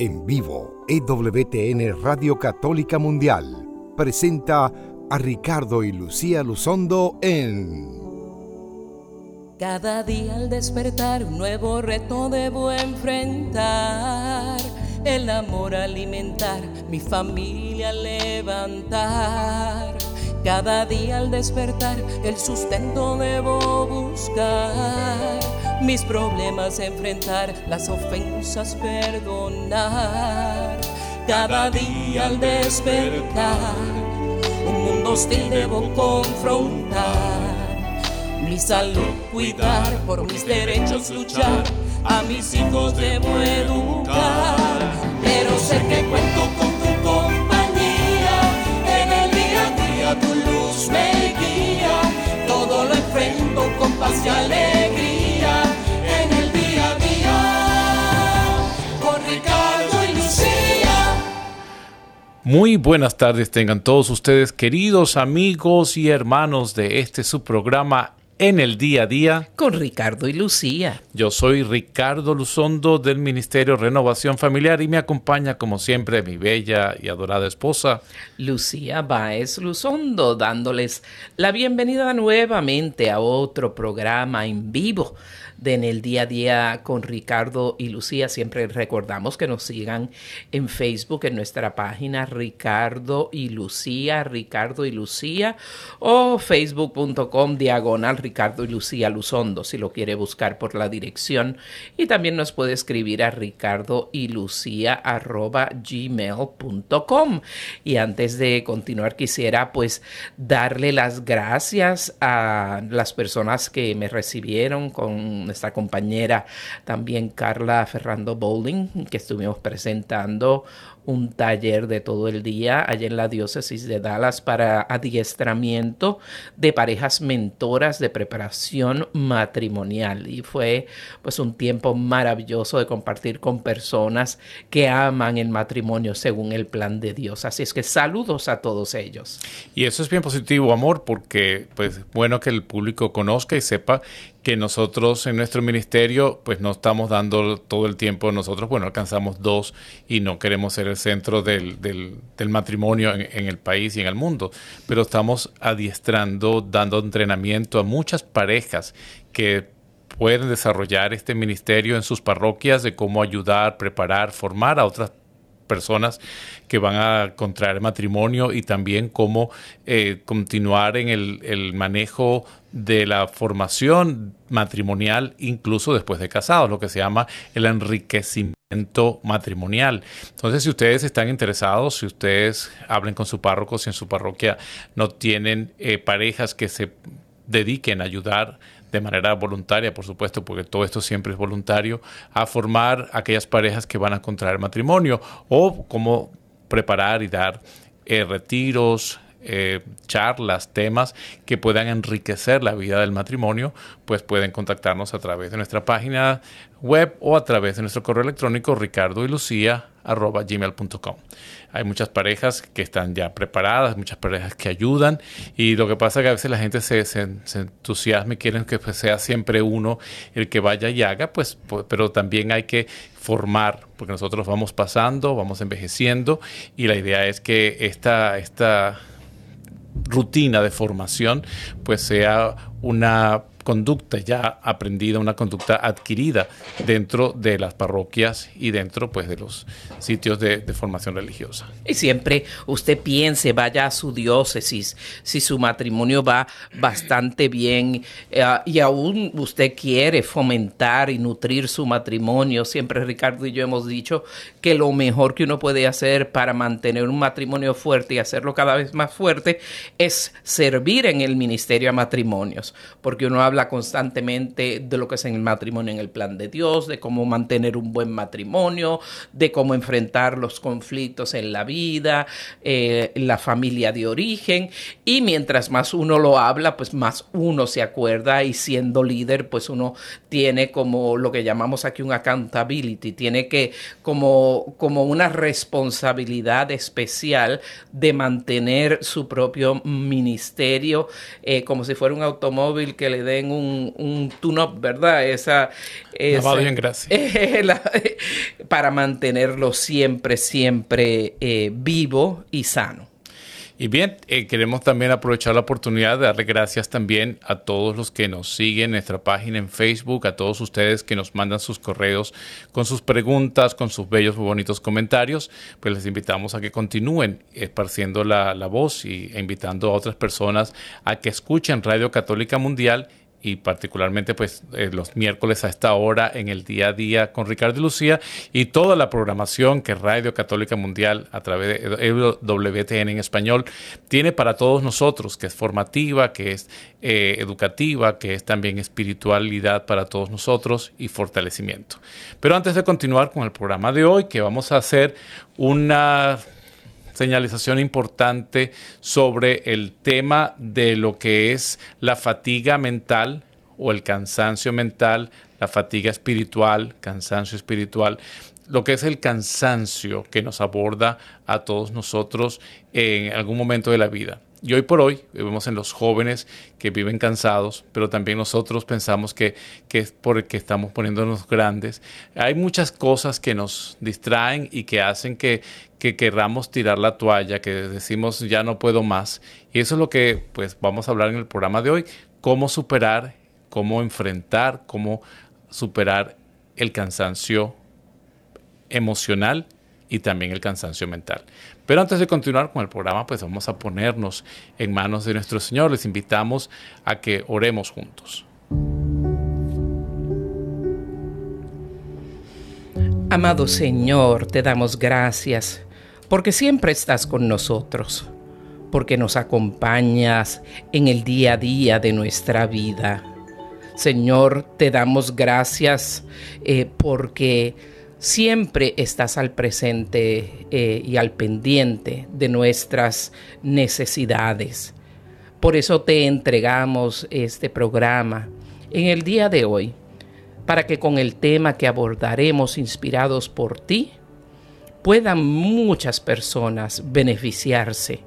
En vivo, EWTN Radio Católica Mundial presenta a Ricardo y Lucía Luzondo en... Cada día al despertar un nuevo reto debo enfrentar. El amor alimentar, mi familia levantar. Cada día al despertar el sustento debo buscar. Mis problemas enfrentar, las ofensas perdonar. Cada día al despertar un mundo hostil debo confrontar. Mi salud cuidar, por mis derechos luchar, a mis hijos debo educar, pero sé que cuento con alegría, en el día, con Ricardo y Lucía. Muy buenas tardes tengan todos ustedes, queridos amigos y hermanos de este su programa en el día a día con Ricardo y Lucía. Yo soy Ricardo Luzondo del Ministerio Renovación Familiar y me acompaña como siempre mi bella y adorada esposa Lucía Baez Luzondo dándoles la bienvenida nuevamente a otro programa en vivo de En el Día a Día con Ricardo y Lucía. Siempre recordamos que nos sigan en Facebook, en nuestra página Ricardo y Lucía, Ricardo y Lucía, o facebook.com diagonal Ricardo y Lucía Luzondo, si lo quiere buscar por la dirección. Y también nos puede escribir a ricardo y lucía arroba gmail.com. Y antes de continuar, quisiera pues darle las gracias a las personas que me recibieron con nuestra compañera también Carla Ferrando Bowling, que estuvimos presentando un taller de todo el día allá en la diócesis de Dallas para adiestramiento de parejas mentoras de preparación matrimonial y fue pues un tiempo maravilloso de compartir con personas que aman el matrimonio según el plan de Dios. Así es que saludos a todos ellos. Y eso es bien positivo, amor, porque pues bueno que el público conozca y sepa que nosotros en nuestro ministerio pues no estamos dando todo el tiempo nosotros, bueno, alcanzamos dos y no queremos ser el centro del, del, matrimonio en, en, el país y en el mundo, pero estamos adiestrando, dando entrenamiento a muchas parejas que pueden desarrollar este ministerio en sus parroquias de cómo ayudar, preparar, formar a otras personas que van a contraer matrimonio y también cómo eh, continuar en el, manejo de la formación matrimonial incluso después de casados, lo que se llama el enriquecimiento matrimonial. Entonces, si ustedes están interesados, si ustedes hablen con su párroco, si en su parroquia no tienen eh, parejas que se dediquen a ayudar de manera voluntaria, por supuesto, porque todo esto siempre es voluntario, a formar aquellas parejas que van a contraer matrimonio o cómo preparar y dar eh, retiros, eh, charlas, temas que puedan enriquecer la vida del matrimonio, pues pueden contactarnos a través de nuestra página web o a través de nuestro correo electrónico ricardo y lucía arroba gmail.com. Hay muchas parejas que están ya preparadas, muchas parejas que ayudan y lo que pasa es que a veces la gente se, entusiasma y quieren que pues, sea siempre uno el que vaya y haga, pues, pero también hay que formar, porque nosotros vamos pasando, vamos envejeciendo y la idea es que esta, esta rutina de formación pues sea una conducta ya aprendida, una conducta adquirida dentro de las parroquias y dentro pues de los sitios de, formación religiosa. Y siempre usted piense, vaya a su diócesis, si su matrimonio va bastante bien eh, y aún usted quiere fomentar y nutrir su matrimonio, siempre Ricardo y yo hemos dicho que lo mejor que uno puede hacer para mantener un matrimonio fuerte y hacerlo cada vez más fuerte es servir en el ministerio a matrimonios, porque uno habla constantemente de lo que es el matrimonio en el plan de Dios, de cómo mantener un buen matrimonio, de cómo enfrentar los conflictos en la vida, eh, la familia de origen. Y mientras más uno lo habla, pues más uno se acuerda y siendo líder, pues uno tiene como lo que llamamos aquí un accountability, tiene que como, como una responsabilidad especial de mantener su propio ministerio, eh, como si fuera un automóvil que le den den un, un tune-up, ¿verdad? Esa, esa bien, gracias. para mantenerlo siempre, siempre eh, vivo y sano. Y bien, eh, queremos también aprovechar la oportunidad de darle gracias también a todos los que nos siguen en nuestra página en Facebook, a todos ustedes que nos mandan sus correos con sus preguntas, con sus bellos y bonitos comentarios. Pues les invitamos a que continúen esparciendo la, la voz y e invitando a otras personas a que escuchen Radio Católica Mundial y particularmente pues eh, los miércoles a esta hora en el día a día con Ricardo y Lucía y toda la programación que Radio Católica Mundial a través de WTN en español tiene para todos nosotros, que es formativa, que es eh, educativa, que es también espiritualidad para todos nosotros y fortalecimiento. Pero antes de continuar con el programa de hoy, que vamos a hacer una señalización importante sobre el tema de lo que es la fatiga mental o el cansancio mental, la fatiga espiritual, cansancio espiritual, lo que es el cansancio que nos aborda a todos nosotros en algún momento de la vida. Y hoy por hoy vemos en los jóvenes que viven cansados, pero también nosotros pensamos que, que es porque estamos poniéndonos grandes. Hay muchas cosas que nos distraen y que hacen que, que querramos tirar la toalla, que decimos ya no puedo más. Y eso es lo que pues vamos a hablar en el programa de hoy, cómo superar, cómo enfrentar, cómo superar el cansancio emocional y también el cansancio mental. Pero antes de continuar con el programa, pues vamos a ponernos en manos de nuestro Señor. Les invitamos a que oremos juntos. Amado Señor, te damos gracias porque siempre estás con nosotros, porque nos acompañas en el día a día de nuestra vida. Señor, te damos gracias eh, porque siempre estás al presente eh, y al pendiente de nuestras necesidades. Por eso te entregamos este programa en el día de hoy, para que con el tema que abordaremos inspirados por ti, puedan muchas personas beneficiarse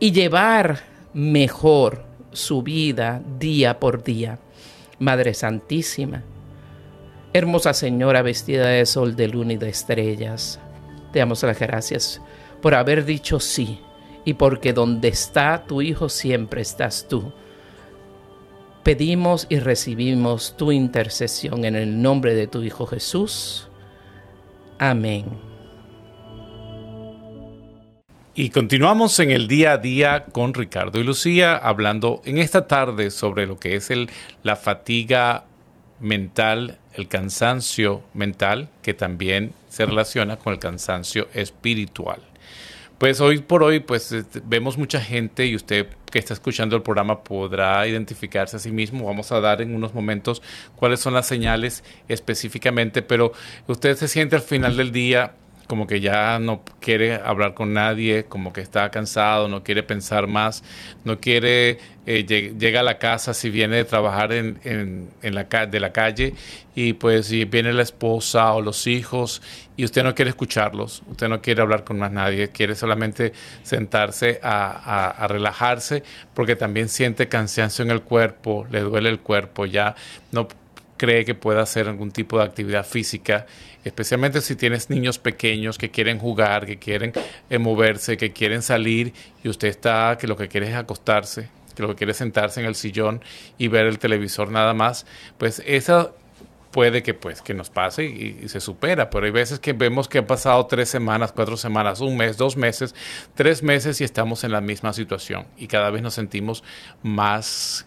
y llevar mejor su vida día por día. Madre Santísima, Hermosa Señora vestida de sol, de luna y de estrellas, te damos las gracias por haber dicho sí y porque donde está tu Hijo siempre estás tú. Pedimos y recibimos tu intercesión en el nombre de tu Hijo Jesús. Amén. Y continuamos en el día a día con Ricardo y Lucía, hablando en esta tarde sobre lo que es el, la fatiga mental, el cansancio mental, que también se relaciona con el cansancio espiritual. Pues hoy por hoy, pues este, vemos mucha gente y usted que está escuchando el programa podrá identificarse a sí mismo. Vamos a dar en unos momentos cuáles son las señales específicamente, pero usted se siente al final del día como que ya no quiere hablar con nadie, como que está cansado, no quiere pensar más, no quiere, eh, llega a la casa si viene de trabajar en, en, en la, de la calle y pues si viene la esposa o los hijos y usted no quiere escucharlos, usted no quiere hablar con más nadie, quiere solamente sentarse a, a relajarse porque también siente cansancio en el cuerpo, le duele el cuerpo, ya no cree que pueda hacer algún tipo de actividad física especialmente si tienes niños pequeños que quieren jugar, que quieren eh, moverse, que quieren salir y usted está que lo que quiere es acostarse, que lo que quiere es sentarse en el sillón y ver el televisor nada más, pues esa puede que pues que nos pase y, y, se supera, pero hay veces que vemos que han pasado tres semanas, cuatro semanas, un mes, dos meses, tres meses y estamos en la misma situación y cada vez nos sentimos más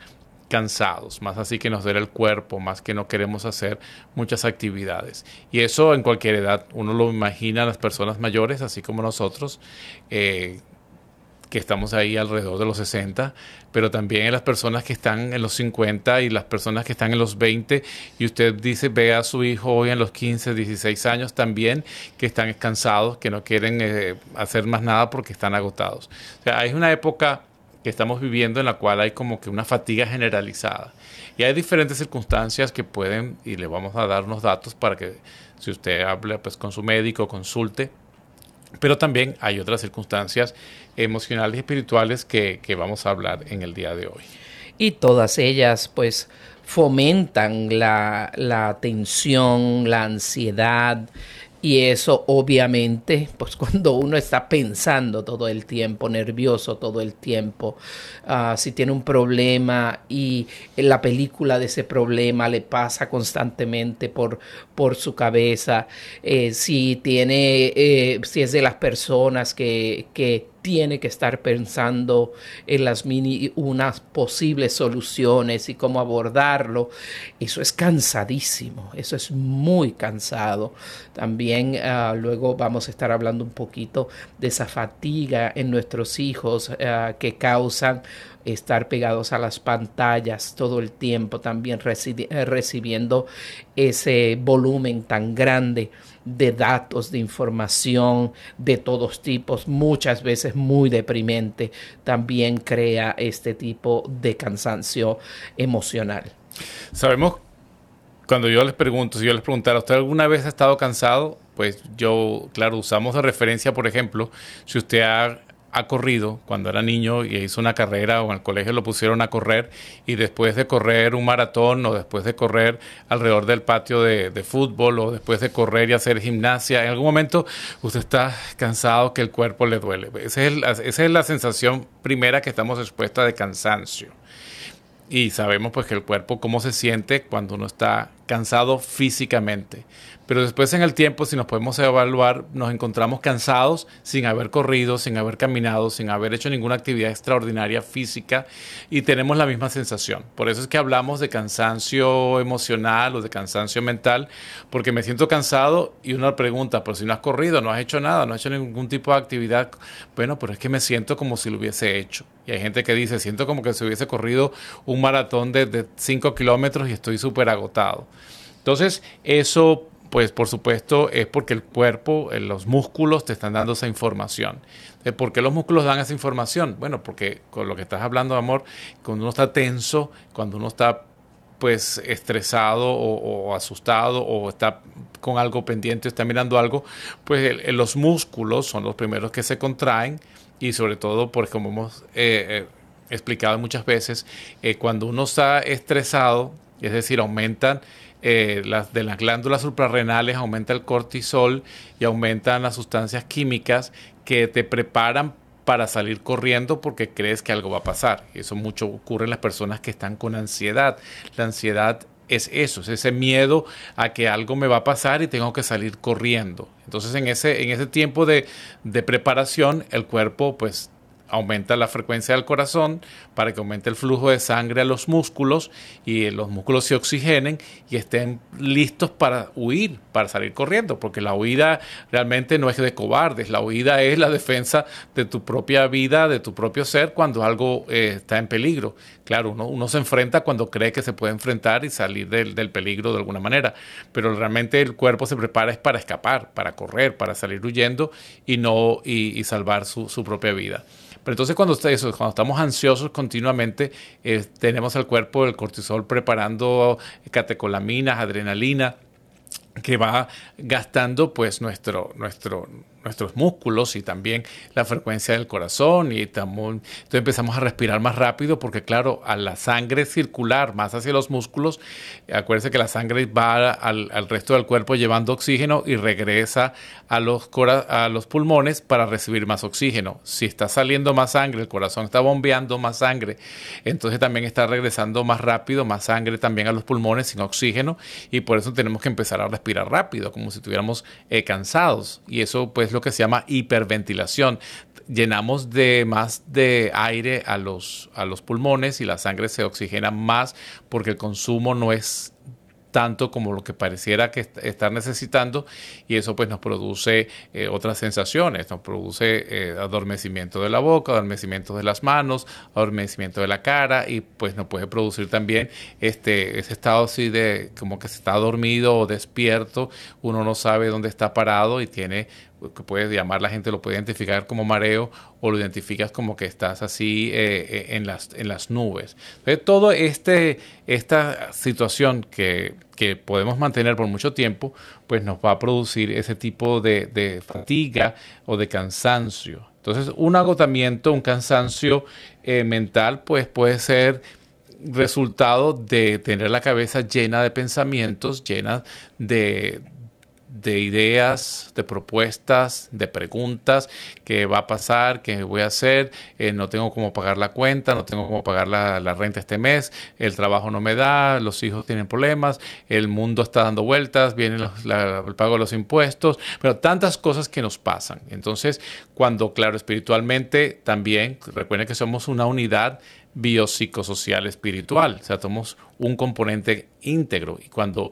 cansados, más así que nos duele el cuerpo, más que no queremos hacer muchas actividades. Y eso en cualquier edad, uno lo imagina a las personas mayores, así como nosotros, eh, que estamos ahí alrededor de los 60, pero también en las personas que están en los 50 y las personas que están en los 20, y usted dice, ve a su hijo hoy en los 15, 16 años también, que están cansados, que no quieren eh, hacer más nada porque están agotados. O sea, hay una época que estamos viviendo en la cual hay como que una fatiga generalizada. Y hay diferentes circunstancias que pueden, y le vamos a dar unos datos para que si usted habla pues con su médico, consulte. Pero también hay otras circunstancias emocionales y espirituales que, que vamos a hablar en el día de hoy. y todas ellas pues fomentan la, la tensión, la ansiedad, y eso obviamente, pues cuando uno está pensando todo el tiempo, nervioso todo el tiempo, ah, si tiene un problema y la película de ese problema le pasa constantemente por, por su cabeza, eh, si tiene, eh, si es de las personas que, que tiene que estar pensando en las mini, unas posibles soluciones y cómo abordarlo. Eso es cansadísimo, eso es muy cansado. También ah, luego vamos a estar hablando un poquito de esa fatiga en nuestros hijos ah, que causan estar pegados a las pantallas todo el tiempo, también recibiendo ese volumen tan grande de datos, de información de todos tipos, muchas veces muy deprimente, también crea este tipo de cansancio emocional. Sabemos, cuando yo les pregunto, si yo les preguntara, ¿usted alguna vez ha estado cansado? Pues yo, claro, usamos de referencia, por ejemplo, si usted ha ha corrido cuando era niño y hizo una carrera o en el colegio lo pusieron a correr y después de correr un maratón o después de correr alrededor del patio de, fútbol o después de correr y hacer gimnasia, en algún momento usted está cansado que el cuerpo le duele. Esa es, esa es la sensación primera que estamos expuesta de cansancio. Y sabemos pues que el cuerpo cómo se siente cuando uno está cansado físicamente. Pero después en el tiempo, si nos podemos evaluar, nos encontramos cansados sin haber corrido, sin haber caminado, sin haber hecho ninguna actividad extraordinaria física y tenemos la misma sensación. Por eso es que hablamos de cansancio emocional o de cansancio mental, porque me siento cansado y uno pregunta, pero si no has corrido, no has hecho nada, no has hecho ningún tipo de actividad, bueno, pero es que me siento como si lo hubiese hecho. Y hay gente que dice, siento como que se hubiese corrido un maratón de 5 kilómetros y estoy súper agotado. Entonces, eso pues por supuesto es porque el cuerpo, eh, los músculos te están dando esa información. Eh, ¿Por qué los músculos dan esa información? Bueno, porque con lo que estás hablando, amor, cuando uno está tenso, cuando uno está pues estresado o, asustado o está con algo pendiente, está mirando algo, pues los músculos son los primeros que se contraen y sobre todo, porque como hemos eh, explicado muchas veces, cuando uno está estresado, es decir, aumentan eh, las, de las glándulas suprarrenales aumenta el cortisol y aumentan las sustancias químicas que te preparan para salir corriendo porque crees que algo va a pasar. Eso mucho ocurre en las personas que están con ansiedad. La ansiedad es eso, es ese miedo a que algo me va a pasar y tengo que salir corriendo. Entonces en ese, en ese tiempo de, de preparación el cuerpo pues aumenta la frecuencia del corazón para que aumente el flujo de sangre a los músculos y los músculos se oxigenen y estén listos para huir, para salir corriendo, porque la huida realmente no es de cobardes, la huida es la defensa de tu propia vida, de tu propio ser cuando algo eh, está en peligro. Claro, uno, se enfrenta cuando cree que se puede enfrentar y salir del, peligro de alguna manera, pero realmente el cuerpo se prepara es para escapar, para correr, para salir huyendo y no y, salvar su, su propia vida. Pero entonces cuando, eso, cuando estamos ansiosos continuamente, eh, tenemos el cuerpo, el cortisol preparando catecolaminas, adrenalina, que va gastando pues nuestro, nuestro, nuestros músculos y también la frecuencia del corazón y entonces empezamos a respirar más rápido porque claro, a la sangre circular más hacia los músculos, acuérdense que la sangre va al, resto del cuerpo llevando oxígeno y regresa a los, a los pulmones para recibir más oxígeno. Si está saliendo más sangre, el corazón está bombeando más sangre, entonces también está regresando más rápido, más sangre también a los pulmones sin oxígeno y por eso tenemos que empezar a respirar rápido, como si estuviéramos eh, cansados y eso pues lo que se llama hiperventilación. Llenamos de más de aire a los, a los pulmones y la sangre se oxigena más porque el consumo no es tanto como lo que pareciera que estar necesitando y eso pues nos produce eh, otras sensaciones, nos produce eh, adormecimiento de la boca, adormecimiento de las manos, adormecimiento de la cara y pues nos puede producir también este ese estado así de como que se está dormido o despierto, uno no sabe dónde está parado y tiene que puedes llamar, la gente lo puede identificar como mareo o lo identificas como que estás así eh, eh, en, las, en las nubes. Entonces, todo este, esta situación que, que, podemos mantener por mucho tiempo, pues nos va a producir ese tipo de, de fatiga o de cansancio. Entonces, un agotamiento, un cansancio eh, mental, pues puede ser resultado de tener la cabeza llena de pensamientos, llena de, de ideas, de propuestas, de preguntas, qué va a pasar, qué voy a hacer, eh, no tengo cómo pagar la cuenta, no tengo cómo pagar la, renta este mes, el trabajo no me da, los hijos tienen problemas, el mundo está dando vueltas, viene el pago de los impuestos, pero tantas cosas que nos pasan. Entonces, cuando, claro, espiritualmente también, recuerden que somos una unidad biopsicosocial espiritual, o sea, somos un componente íntegro y cuando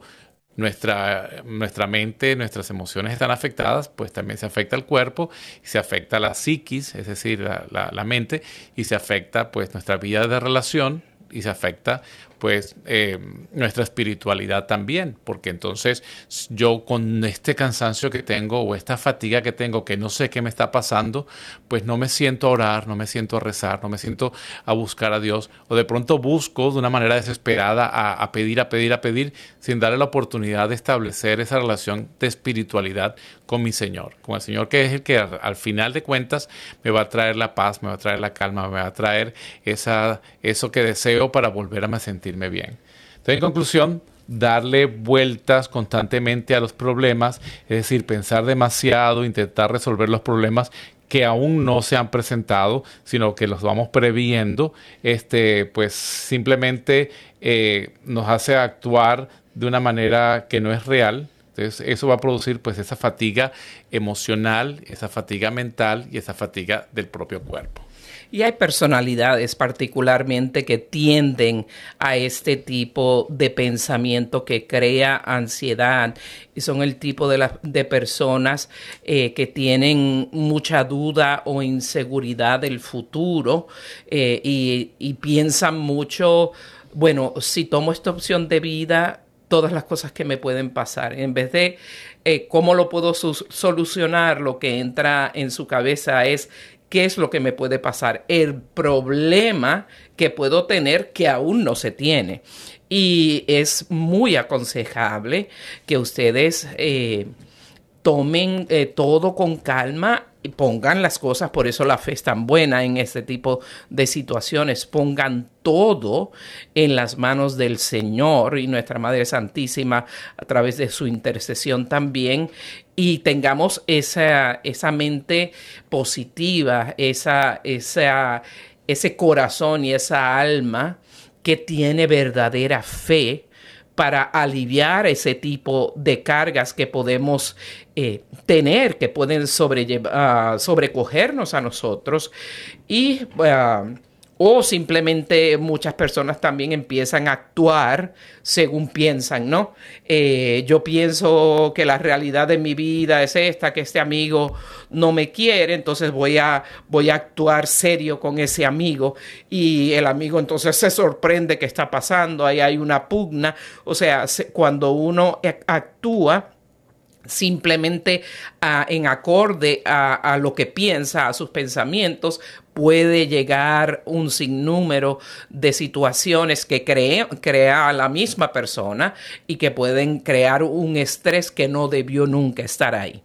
nuestra, nuestra mente, nuestras emociones están afectadas, pues también se afecta el cuerpo, se afecta la psiquis, es decir, la, la mente, y se afecta pues nuestra vida de relación y se afecta pues eh, nuestra espiritualidad también, porque entonces yo con este cansancio que tengo o esta fatiga que tengo, que no sé qué me está pasando, pues no me siento a orar, no me siento a rezar, no me siento a buscar a Dios, o de pronto busco de una manera desesperada a, pedir, a pedir, a pedir, sin darle la oportunidad de establecer esa relación de espiritualidad con mi Señor, con el Señor que es el que al, final de cuentas me va a traer la paz, me va a traer la calma, me va a traer esa, eso que deseo para volver a me sentir bien. Entonces, en conclusión, darle vueltas constantemente a los problemas, es decir, pensar demasiado, intentar resolver los problemas que aún no se han presentado, sino que los vamos previendo, este, pues simplemente eh, nos hace actuar de una manera que no es real. Entonces, eso va a producir pues esa fatiga emocional, esa fatiga mental y esa fatiga del propio cuerpo. Y hay personalidades particularmente que tienden a este tipo de pensamiento que crea ansiedad y son el tipo de, de personas eh, que tienen mucha duda o inseguridad del futuro eh, y, piensan mucho, bueno, si tomo esta opción de vida, todas las cosas que me pueden pasar. En vez de eh, cómo lo puedo solucionar, lo que entra en su cabeza es qué es lo que me puede pasar, el problema que puedo tener que aún no se tiene. Y es muy aconsejable que ustedes eh, tomen eh, todo con calma pongan las cosas, por eso la fe es tan buena en este tipo de situaciones, pongan todo en las manos del Señor y nuestra Madre Santísima a través de su intercesión también. Y tengamos esa, esa mente positiva, esa, esa, ese corazón y esa alma que tiene verdadera fe para aliviar ese tipo de cargas que podemos eh, tener, que pueden sobrellevar, sobrecogernos a nosotros. Y ah, o simplemente muchas personas también empiezan a actuar según piensan, ¿no? Eh, yo pienso que la realidad de mi vida es esta, que este amigo no me quiere, entonces voy a, voy a actuar serio con ese amigo y el amigo entonces se sorprende que está pasando, ahí hay una pugna, o sea, cuando uno actúa, simplemente ah, en acorde a, lo que piensa, a sus pensamientos, puede llegar un sinnúmero de situaciones que crea a la misma persona y que pueden crear un estrés que no debió nunca estar ahí.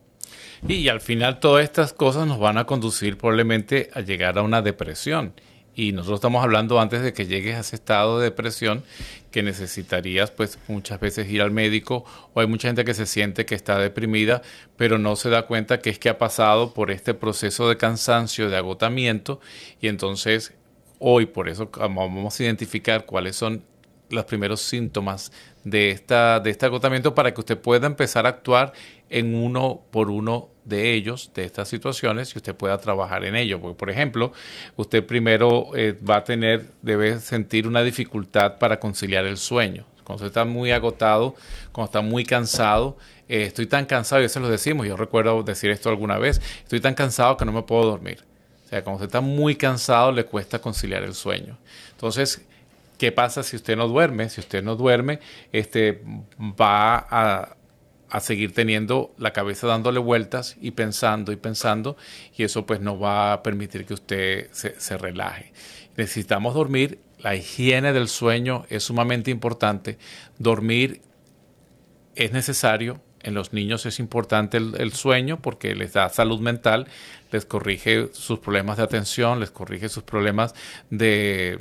Y, al final todas estas cosas nos van a conducir probablemente a llegar a una depresión. Y nosotros estamos hablando antes de que llegues a ese estado de depresión que necesitarías pues muchas veces ir al médico o hay mucha gente que se siente que está deprimida pero no se da cuenta que es que ha pasado por este proceso de cansancio, de agotamiento y entonces hoy por eso vamos a identificar cuáles son los primeros síntomas de, esta, de este agotamiento para que usted pueda empezar a actuar en uno por uno de ellos, de estas situaciones, y usted pueda trabajar en ello. Porque, por ejemplo, usted primero eh, va a tener, debe sentir una dificultad para conciliar el sueño. Cuando usted está muy agotado, cuando está muy cansado, eh, estoy tan cansado, y eso lo decimos, yo recuerdo decir esto alguna vez, estoy tan cansado que no me puedo dormir. O sea, cuando usted está muy cansado, le cuesta conciliar el sueño. Entonces, ¿qué pasa si usted no duerme? Si usted no duerme, este, va a, seguir teniendo la cabeza dándole vueltas y pensando y pensando y eso pues no va a permitir que usted se, relaje. Necesitamos dormir, la higiene del sueño es sumamente importante, dormir es necesario, en los niños es importante el, sueño porque les da salud mental, les corrige sus problemas de atención, les corrige sus problemas de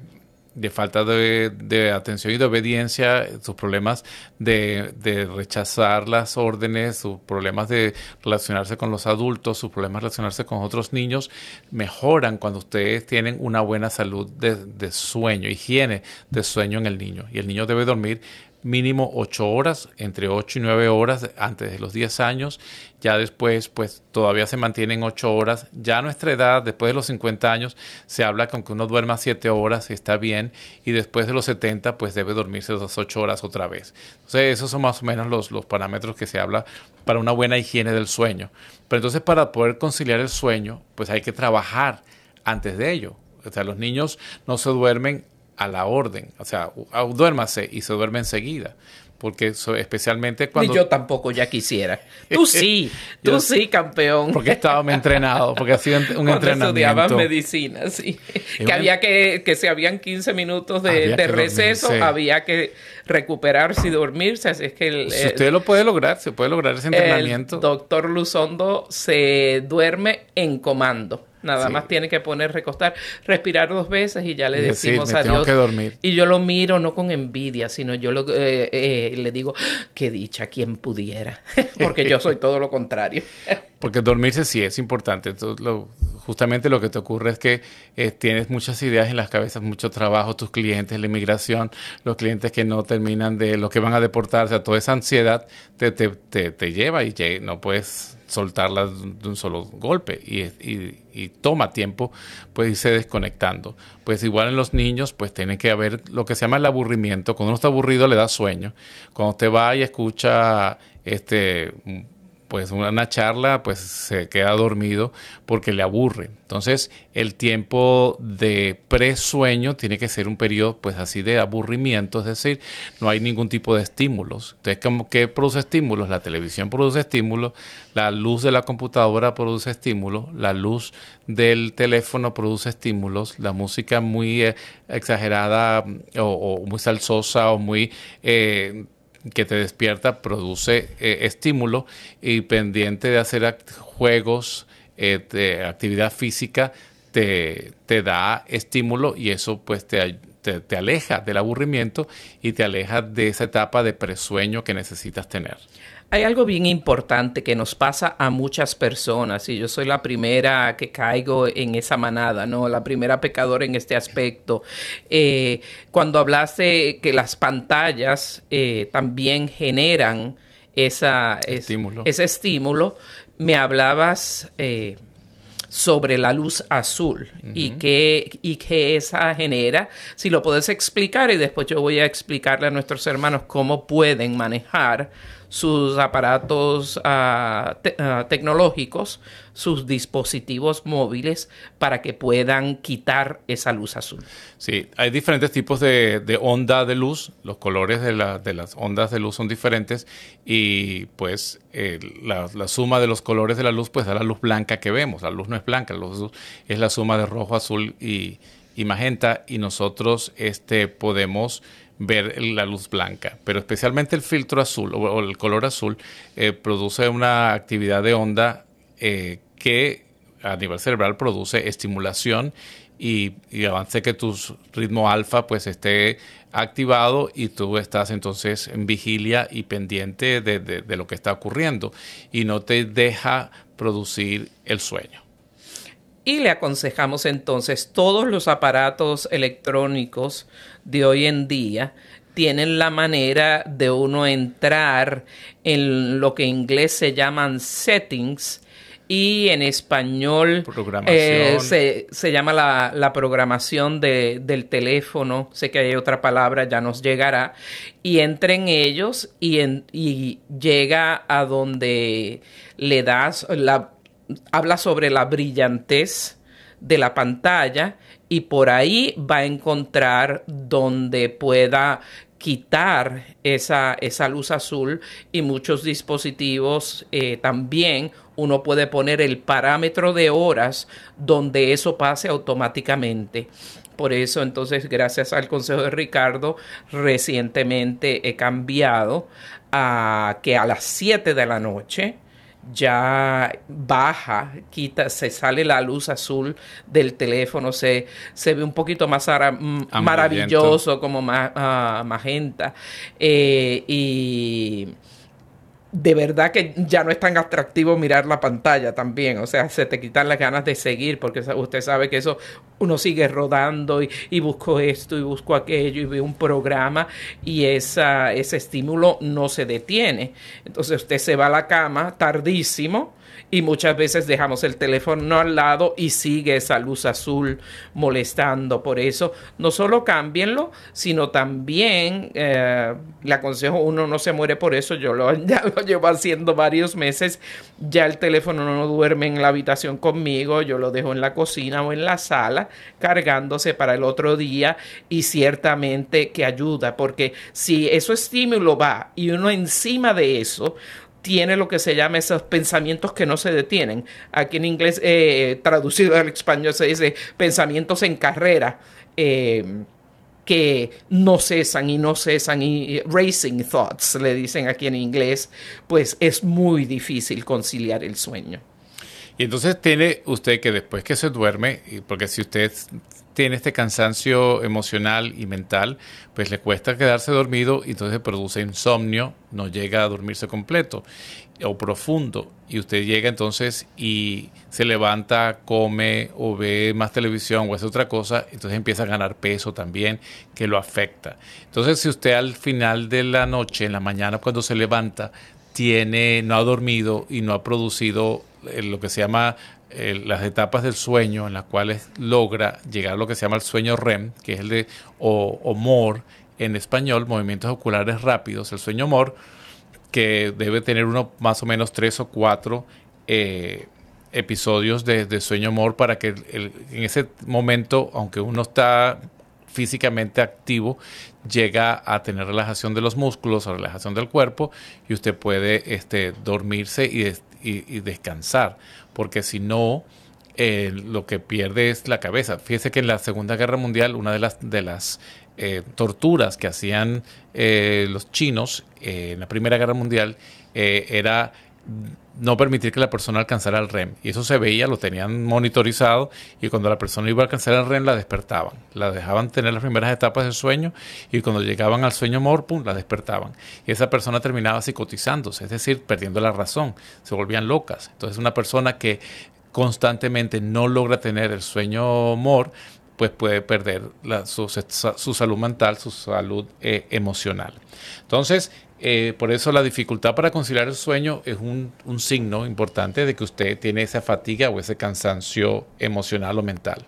de falta de, atención y de obediencia, sus problemas de, de, rechazar las órdenes, sus problemas de relacionarse con los adultos, sus problemas de relacionarse con otros niños, mejoran cuando ustedes tienen una buena salud de, de sueño, higiene de sueño en el niño. Y el niño debe dormir mínimo 8 horas, entre 8 y 9 horas antes de los 10 años. Ya después, pues todavía se mantienen 8 horas. Ya a nuestra edad, después de los 50 años, se habla con que uno duerma 7 horas y está bien. Y después de los 70, pues debe dormirse las 8 horas otra vez. Entonces, esos son más o menos los, los parámetros que se habla para una buena higiene del sueño. Pero entonces, para poder conciliar el sueño, pues hay que trabajar antes de ello. O sea, los niños no se duermen a la orden. O sea, duérmase y se duerme enseguida. Porque especialmente cuando... Ni yo tampoco ya quisiera. Tú sí, tú sí, campeón. Porque estaba entrenado, porque ha sido un cuando entrenamiento. estudiaba medicina, sí. que había que, que si habían 15 minutos de, receso, había que recuperarse y dormirse. Así es que... si usted lo puede lograr, se puede lograr ese entrenamiento. El doctor Luzondo se duerme en comando. Nada más tiene que poner, recostar, respirar dos veces y ya le decimos adiós. Tengo que dormir. Y yo lo miro no con envidia, sino yo lo, eh, eh, le digo, qué dicha, quien pudiera. Porque yo soy todo lo contrario. Porque dormirse sí es importante. Justamente lo que te ocurre es que eh, tienes muchas ideas en las cabezas, mucho trabajo, tus clientes, la inmigración, los clientes que no terminan de lo que van a deportarse, toda esa ansiedad te, te, te, lleva y no puedes soltarla de un solo golpe y, toma tiempo pues irse desconectando. Pues igual en los niños pues tiene que haber lo que se llama el aburrimiento. Cuando uno está aburrido le da sueño. Cuando usted va y escucha este pues una charla, pues se queda dormido porque le aburre. Entonces, el tiempo de presueño tiene que ser un periodo, pues así de aburrimiento, es decir, no hay ningún tipo de estímulos. Entonces, ¿qué produce estímulos? La televisión produce estímulos, la luz de la computadora produce estímulos, la luz del teléfono produce estímulos, la música muy eh, exagerada mm, o, muy salsosa o muy eh, que te despierta produce eh, estímulo y pendiente de hacer juegos, eh, de actividad física, te, te, da estímulo y eso pues te, te, te aleja del aburrimiento y te aleja de esa etapa de presueño que necesitas tener. Hay algo bien importante que nos pasa a muchas personas y yo soy la primera que caigo en esa manada, ¿no? La primera pecadora en este aspecto. Eh, cuando hablaste que las pantallas eh, también generan esa, ese estímulo, me hablabas... Eh, sobre la luz azul y, qué, y qué esa genera. Si lo puedes explicar y después yo voy a explicarle a nuestros hermanos cómo pueden manejar sus aparatos ah, tecnológicos, sus dispositivos móviles para que puedan quitar esa luz azul. Sí, hay diferentes tipos de, onda de luz, los colores de, las ondas de luz son diferentes y pues la, suma de los colores de la luz pues da la luz blanca que vemos, la luz no es blanca, la luz es la suma de rojo, azul y, y magenta. Y nosotros este, podemos ver la luz blanca, pero especialmente el filtro azul o, el color azul eh, produce una actividad de onda eh, que a nivel cerebral produce estimulación y, avance que tu ritmo alfa pues esté activado y tú estás entonces en vigilia y pendiente de, de lo que está ocurriendo y no te deja producir el sueño. Y le aconsejamos entonces todos los aparatos electrónicos de hoy en día tienen la manera de uno entrar en lo que en inglés se llaman settings y en español eh, se, llama la, programación del teléfono, sé que hay otra palabra, ya nos llegará, y entra en ellos y, y llega a donde le das la habla sobre la brillantez de la pantalla y por ahí va a encontrar donde pueda quitar esa, esa luz azul y muchos dispositivos eh, también uno puede poner el parámetro de horas donde eso pase automáticamente. Por eso entonces gracias al consejo de Ricardo recientemente he cambiado a que a las 7 de la noche ya baja, quita, se sale la luz azul del teléfono, se, se ve un poquito más maravilloso, como más ah, magenta. Eh, y de verdad que ya no es tan atractivo mirar la pantalla también, o sea, se te quitan las ganas de seguir, porque usted sabe que eso uno sigue rodando y, y busco esto y busco aquello y ve un programa y esa, ese estímulo no se detiene. Entonces usted se va a la cama tardísimo y muchas veces dejamos el teléfono al lado y sigue esa luz azul molestando. Por eso, no solo cámbienlo, sino también eh, le aconsejo, uno no se muere por eso, yo lo, ya lo llevo haciendo varios meses, ya el teléfono no duerme en la habitación conmigo, yo lo dejo en la cocina o en la sala cargándose para el otro día. Y ciertamente que ayuda, porque si eso estímulo va y uno encima de eso, tiene lo que se llama esos pensamientos que no se detienen. Aquí en inglés, eh, traducido al español, se dice pensamientos en carrera. Eh, que no cesan y no cesan y racing thoughts, le dicen aquí en inglés, pues es muy difícil conciliar el sueño. Y entonces tiene usted que después que se duerme, porque si usted tiene este cansancio emocional y mental, pues le cuesta quedarse dormido y entonces produce insomnio, no llega a dormirse completo o profundo y usted llega entonces y se levanta, come o ve más televisión o hace otra cosa, entonces empieza a ganar peso también que lo afecta. Entonces si usted al final de la noche, en la mañana cuando se levanta, tiene no ha dormido y no ha producido eh, lo que se llama las etapas del sueño en las cuales logra llegar a lo que se llama el sueño REM, que es el de o, MOR en español, movimientos oculares rápidos, el sueño MOR, que debe tener uno más o menos tres o cuatro eh, episodios de, sueño MOR para que en ese momento, aunque uno está físicamente activo, llega a tener relajación de los músculos, o relajación del cuerpo, y usted puede este, dormirse y, descansar, porque si no, eh, lo que pierde es la cabeza. Fíjese que en la Segunda Guerra Mundial, una de las, de las eh, torturas que hacían eh, los chinos en la Primera Guerra Mundial era no permitir que la persona alcanzara el REM. Y eso se veía, lo tenían monitorizado y cuando la persona iba a alcanzar el REM la despertaban. La dejaban tener las primeras etapas del sueño y cuando llegaban al sueño morpum la despertaban. Y esa persona terminaba psicotizándose, es decir, perdiendo la razón, se volvían locas. Entonces una persona que constantemente no logra tener el sueño mor, pues puede perder su, salud mental, su salud eh, emocional. Entonces, eh, por eso la dificultad para conciliar el sueño es un, signo importante de que usted tiene esa fatiga o ese cansancio emocional o mental.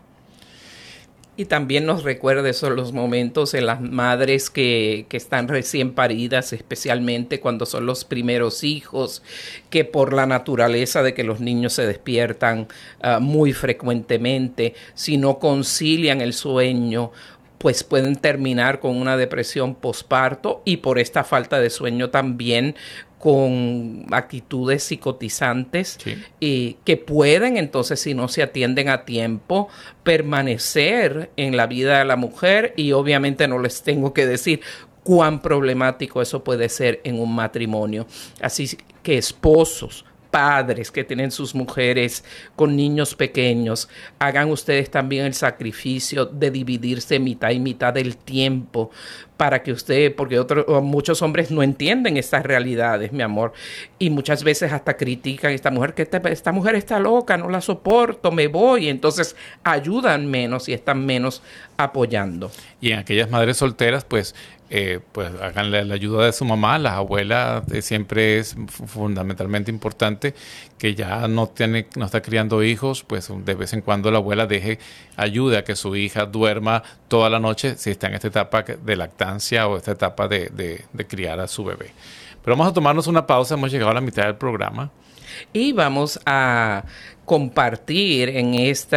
Y también nos recuerda esos los momentos en las madres que, están recién paridas, especialmente cuando son los primeros hijos, que por la naturaleza de que los niños se despiertan ah, muy frecuentemente, si no concilian el sueño pues pueden terminar con una depresión posparto y por esta falta de sueño también con actitudes psicotizantes y que pueden entonces si no se atienden a tiempo permanecer en la vida de la mujer y obviamente no les tengo que decir cuán problemático eso puede ser en un matrimonio. Así que esposos, padres que tienen sus mujeres con niños pequeños, hagan ustedes también el sacrificio de dividirse mitad y mitad del tiempo para que usted, porque otros, muchos hombres no entienden estas realidades, mi amor, y muchas veces hasta critican a esta mujer, que esta, esta mujer está loca, no la soporto, me voy, entonces ayudan menos y están menos apoyando. Y en aquellas madres solteras, pues eh, pues háganle la ayuda de su mamá, las abuelas siempre es fundamentalmente importante que ya no tiene, no está criando hijos, pues de vez en cuando la abuela deje ayuda a que su hija duerma toda la noche si está en esta etapa de lactancia o esta etapa de, de criar a su bebé. Pero vamos a tomarnos una pausa, hemos llegado a la mitad del programa. Y vamos a compartir en este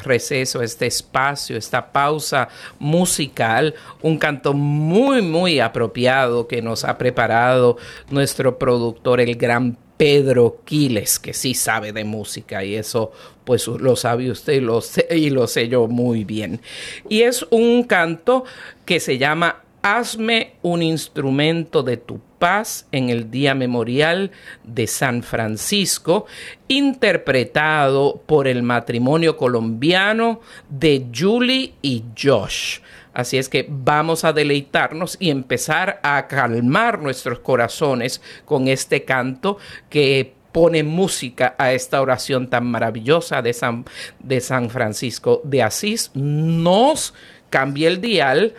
receso, este espacio, esta pausa musical, un canto muy, muy apropiado que nos ha preparado nuestro productor, el gran Pedro Quiles, que sí sabe de música y eso pues lo sabe usted y lo sé, y lo sé yo muy bien. Y es un canto que se llama Hazme un instrumento de tu paz en el Día Memorial de San Francisco, interpretado por el matrimonio colombiano de Julie y Josh. Así es que vamos a deleitarnos y empezar a calmar nuestros corazones con este canto que pone música a esta oración tan maravillosa de San, de San Francisco de Asís. Nos cambia el dial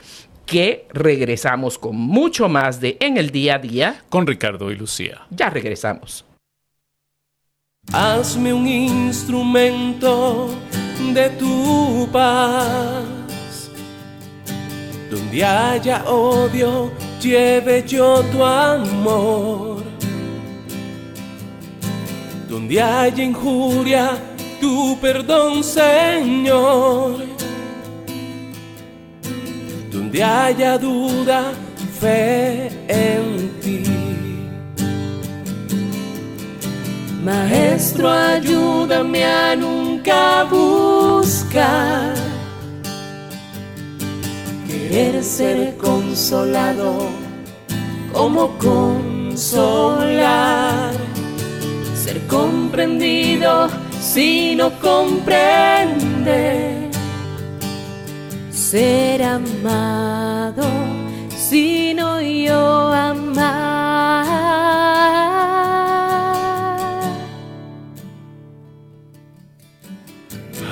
que regresamos con mucho más de En el Día a Día. Con Ricardo y Lucía. Ya regresamos. Hazme un instrumento de tu paz. Donde haya odio, lleve yo tu amor. Donde haya injuria, tu perdón, Señor donde haya duda, fe en ti. Maestro, ayúdame a nunca buscar querer ser consolado como consolar, ser comprendido si no comprende ser amado, sino yo amar.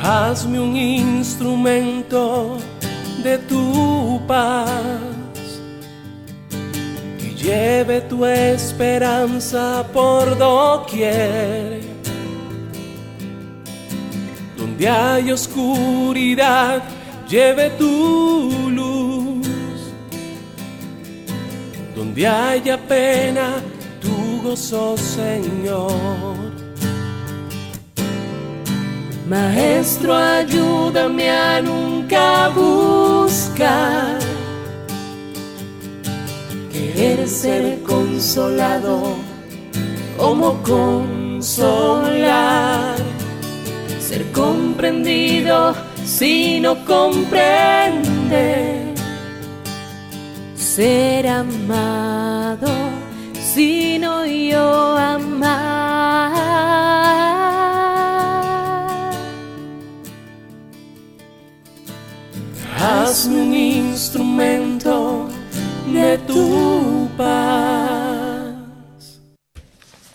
Hazme un instrumento de tu paz, que lleve tu esperanza por doquier. Donde hay oscuridad, lleve tu luz. Donde haya pena, tu gozo, Señor. Maestro, ayúdame a nunca buscar querer ser consolado como consolar, ser comprendido si no comprende ser amado, sino yo amar. Hazme un instrumento de tu paz.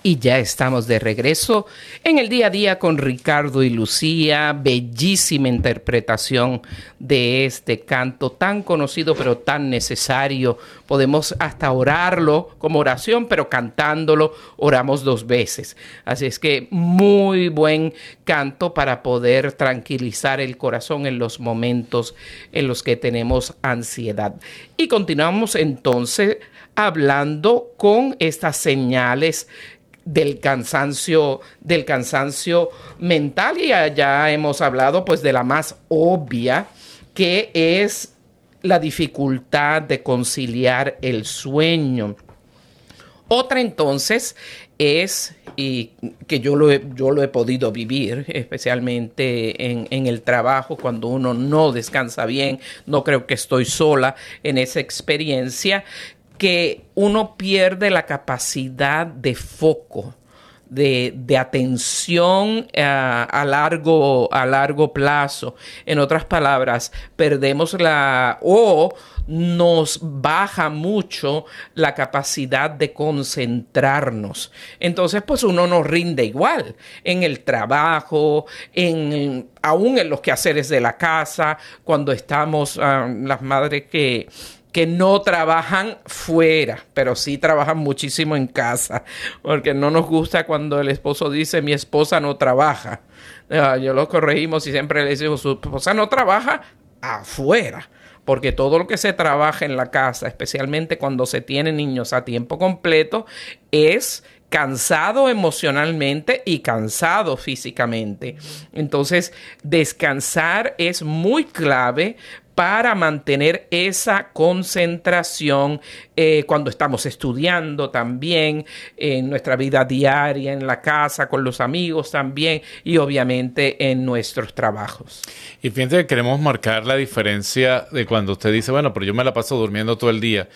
Y ya estamos de regreso en el día a día con Ricardo y Lucía. Bellísima interpretación de este canto tan conocido pero tan necesario. Podemos hasta orarlo como oración, pero cantándolo oramos dos veces. Así es que muy buen canto para poder tranquilizar el corazón en los momentos en los que tenemos ansiedad. Y continuamos entonces hablando con estas señales del cansancio, del cansancio mental y ya hemos hablado pues de la más obvia que es la dificultad de conciliar el sueño. Otra entonces es, y que yo lo he, yo lo he podido vivir, especialmente en, en, el trabajo, cuando uno no descansa bien, no creo que estoy sola en esa experiencia, que uno pierde la capacidad de foco, de, de atención a, eh, a, largo, a largo plazo. En otras palabras, perdemos la o nos baja mucho la capacidad de concentrarnos. Entonces, pues uno nos rinde igual en el trabajo, en aún en los quehaceres de la casa, cuando estamos uh, las madres que que no trabajan fuera, pero sí trabajan muchísimo en casa, porque no nos gusta cuando el esposo dice mi esposa no trabaja. Yo lo corregimos y siempre le decimos su esposa no trabaja afuera porque todo lo que se trabaja en la casa, especialmente cuando se tienen niños a tiempo completo, es cansado emocionalmente y cansado físicamente. Entonces, descansar es muy clave para mantener esa concentración eh, cuando estamos estudiando también, en nuestra vida diaria, en la casa, con los amigos también y obviamente en nuestros trabajos. Y fíjense que queremos marcar la diferencia de cuando usted dice, bueno, pero yo me la paso durmiendo todo el día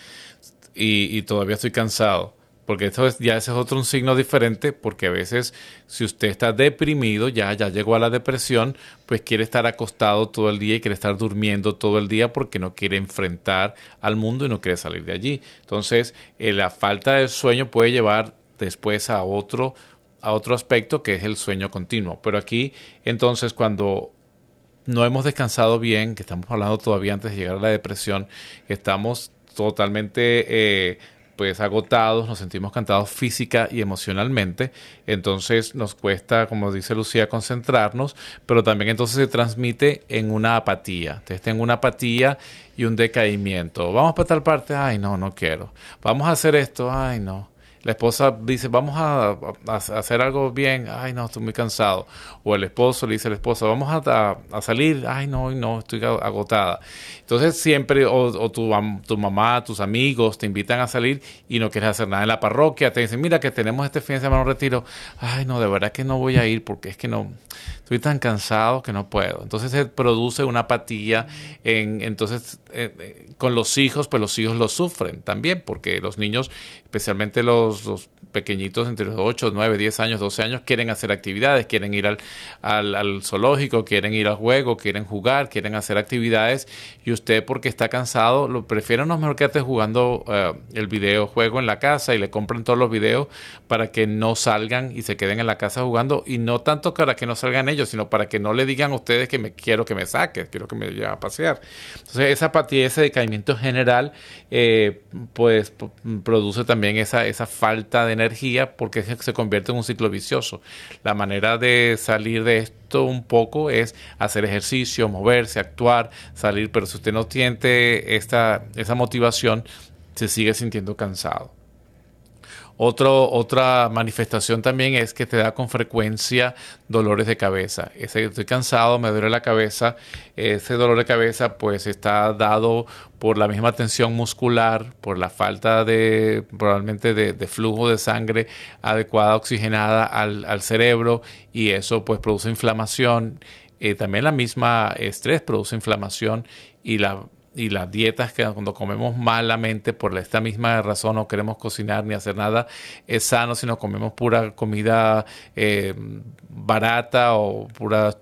y, y todavía estoy cansado porque esto es, ya ese es otro un signo diferente, porque a veces si usted está deprimido, ya, ya llegó a la depresión, pues quiere estar acostado todo el día y quiere estar durmiendo todo el día porque no quiere enfrentar al mundo y no quiere salir de allí. Entonces, eh, la falta de sueño puede llevar después a otro, a otro aspecto que es el sueño continuo. Pero aquí, entonces, cuando no hemos descansado bien, que estamos hablando todavía antes de llegar a la depresión, estamos totalmente eh, pues agotados, nos sentimos cansados física y emocionalmente, entonces nos cuesta, como dice Lucía, concentrarnos, pero también entonces se transmite en una apatía, entonces tengo una apatía y un decaimiento. Vamos para tal parte, ay no, no quiero. Vamos a hacer esto, ay no la esposa dice, vamos a, hacer algo bien, ay no, estoy muy cansado. O el esposo le dice a la esposa, vamos a, salir, ay no, no, estoy agotada. Entonces siempre, o, tu, tu, mamá, tus amigos te invitan a salir y no quieres hacer nada en la parroquia, te dicen, mira que tenemos este fin de semana un retiro, ay no, de verdad que no voy a ir porque es que no, estoy tan cansado que no puedo. Entonces se produce una apatía, en, entonces eh, eh, con los hijos, pues los hijos lo sufren también, porque los niños, especialmente los, pequeñitos entre los 8, 9, 10 años, 12 años, quieren hacer actividades, quieren ir al, al, zoológico, quieren ir al juego, quieren jugar, quieren hacer actividades y usted porque está cansado, lo prefiere no mejor que esté jugando uh, el videojuego en la casa y le compren todos los videos para que no salgan y se queden en la casa jugando y no tanto para que no salgan ellos, sino para que no le digan a ustedes que me quiero que me saque, quiero que me lleve a pasear. Entonces esa apatía, ese decaimiento general, eh, pues produce también esa, esa falta de energía porque se convierte en un ciclo vicioso. La manera de salir de esto un poco es hacer ejercicio, moverse, actuar, salir, pero si usted no tiene esta, esa motivación, se sigue sintiendo cansado. Otro, otra manifestación también es que te da con frecuencia dolores de cabeza. Ese, estoy cansado, me duele la cabeza. Ese dolor de cabeza pues está dado por la misma tensión muscular, por la falta de probablemente de, flujo de sangre adecuada, oxigenada al, cerebro y eso pues produce inflamación. Eh, también la misma estrés produce inflamación y la y las dietas que cuando comemos malamente por esta misma razón no queremos cocinar ni hacer nada es sano, sino comemos pura comida eh, barata o pura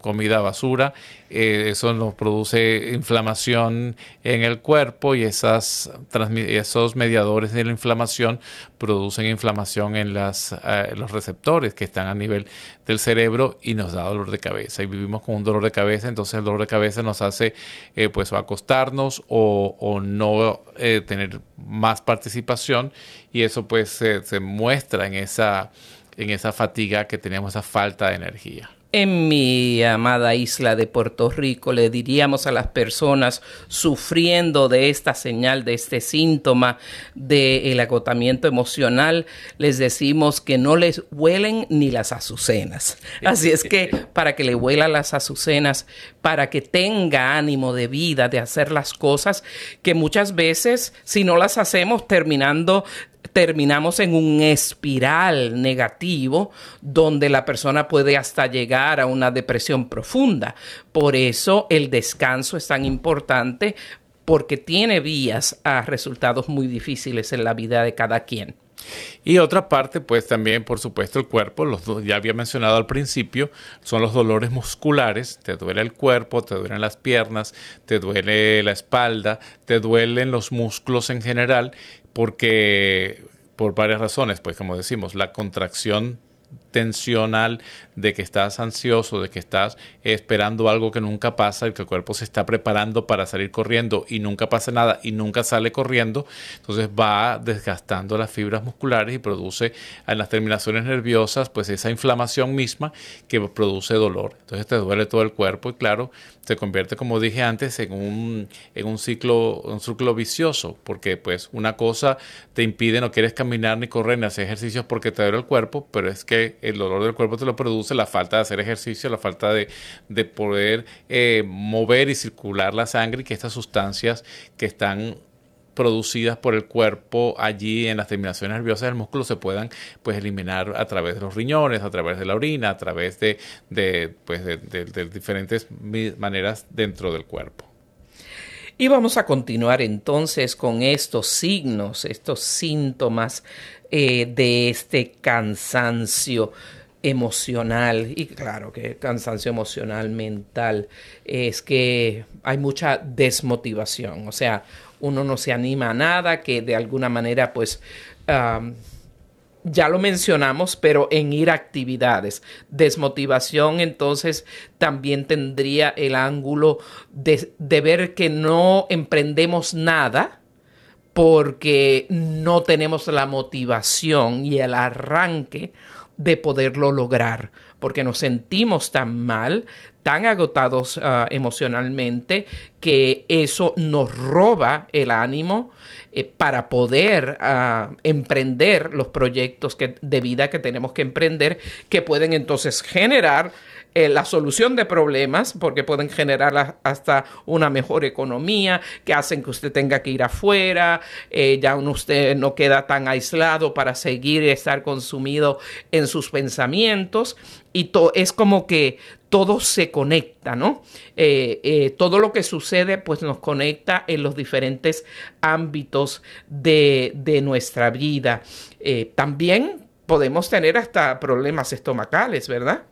comida basura, eh, eso nos produce inflamación en el cuerpo y esas esos mediadores de la inflamación producen inflamación en las, eh, los receptores que están a nivel del cerebro y nos da dolor de cabeza. Y vivimos con un dolor de cabeza, entonces el dolor de cabeza nos hace eh, pues acostarnos o, o no tener más participación y eso pues se muestra en esa, en esa fatiga que tenemos, esa falta de energía. En mi amada isla de Puerto Rico le diríamos a las personas sufriendo de esta señal, de este síntoma del agotamiento emocional, les decimos que no les huelen ni las azucenas. Así es que para que le huelan las azucenas, para que tenga ánimo de vida, de hacer las cosas que muchas veces si no las hacemos terminando terminamos en un espiral negativo donde la persona puede hasta llegar a una depresión profunda. Por eso el descanso es tan importante porque tiene vías a resultados muy difíciles en la vida de cada quien. Y otra parte, pues también, por supuesto, el cuerpo, los, ya había mencionado al principio, son los dolores musculares, te duele el cuerpo, te duelen las piernas, te duele la espalda, te duelen los músculos en general, porque por varias razones, pues como decimos, la contracción tensional de que estás ansioso, de que estás esperando algo que nunca pasa, y que el cuerpo se está preparando para salir corriendo y nunca pasa nada y nunca sale corriendo, entonces va desgastando las fibras musculares y produce en las terminaciones nerviosas pues esa inflamación misma que produce dolor. Entonces te duele todo el cuerpo y claro, se convierte como dije antes en un, en un ciclo un ciclo vicioso, porque pues una cosa te impide, no quieres caminar ni correr ni hacer ejercicios porque te duele el cuerpo, pero es que el dolor del cuerpo te lo produce la falta de hacer ejercicio, la falta de, de poder eh, mover y circular la sangre y que estas sustancias que están producidas por el cuerpo allí en las terminaciones nerviosas del músculo se puedan pues eliminar a través de los riñones, a través de la orina, a través de, pues, de, de diferentes maneras dentro del cuerpo. Y vamos a continuar entonces con estos signos, estos síntomas eh, de este cansancio emocional y claro que cansancio emocional mental es que hay mucha desmotivación o sea uno no se anima a nada, que de alguna manera pues ya lo mencionamos, pero en ir a actividades. Desmotivación entonces también tendría el ángulo de, de ver que no emprendemos nada porque no tenemos la motivación y el arranque de poderlo lograr, porque nos sentimos tan mal, tan agotados ah, emocionalmente, que eso nos roba el ánimo eh, para poder ah, emprender los proyectos que, de vida que tenemos que emprender, que pueden entonces generar eh, la solución de problemas, porque pueden generar hasta una mejor economía, que hacen que usted tenga que ir afuera, eh, ya usted no queda tan aislado para seguir estar consumido en sus pensamientos. Y es como que todo se conecta, ¿no? Eh, todo lo que sucede pues nos conecta en los diferentes ámbitos de nuestra vida. también podemos tener hasta problemas estomacales, ¿verdad?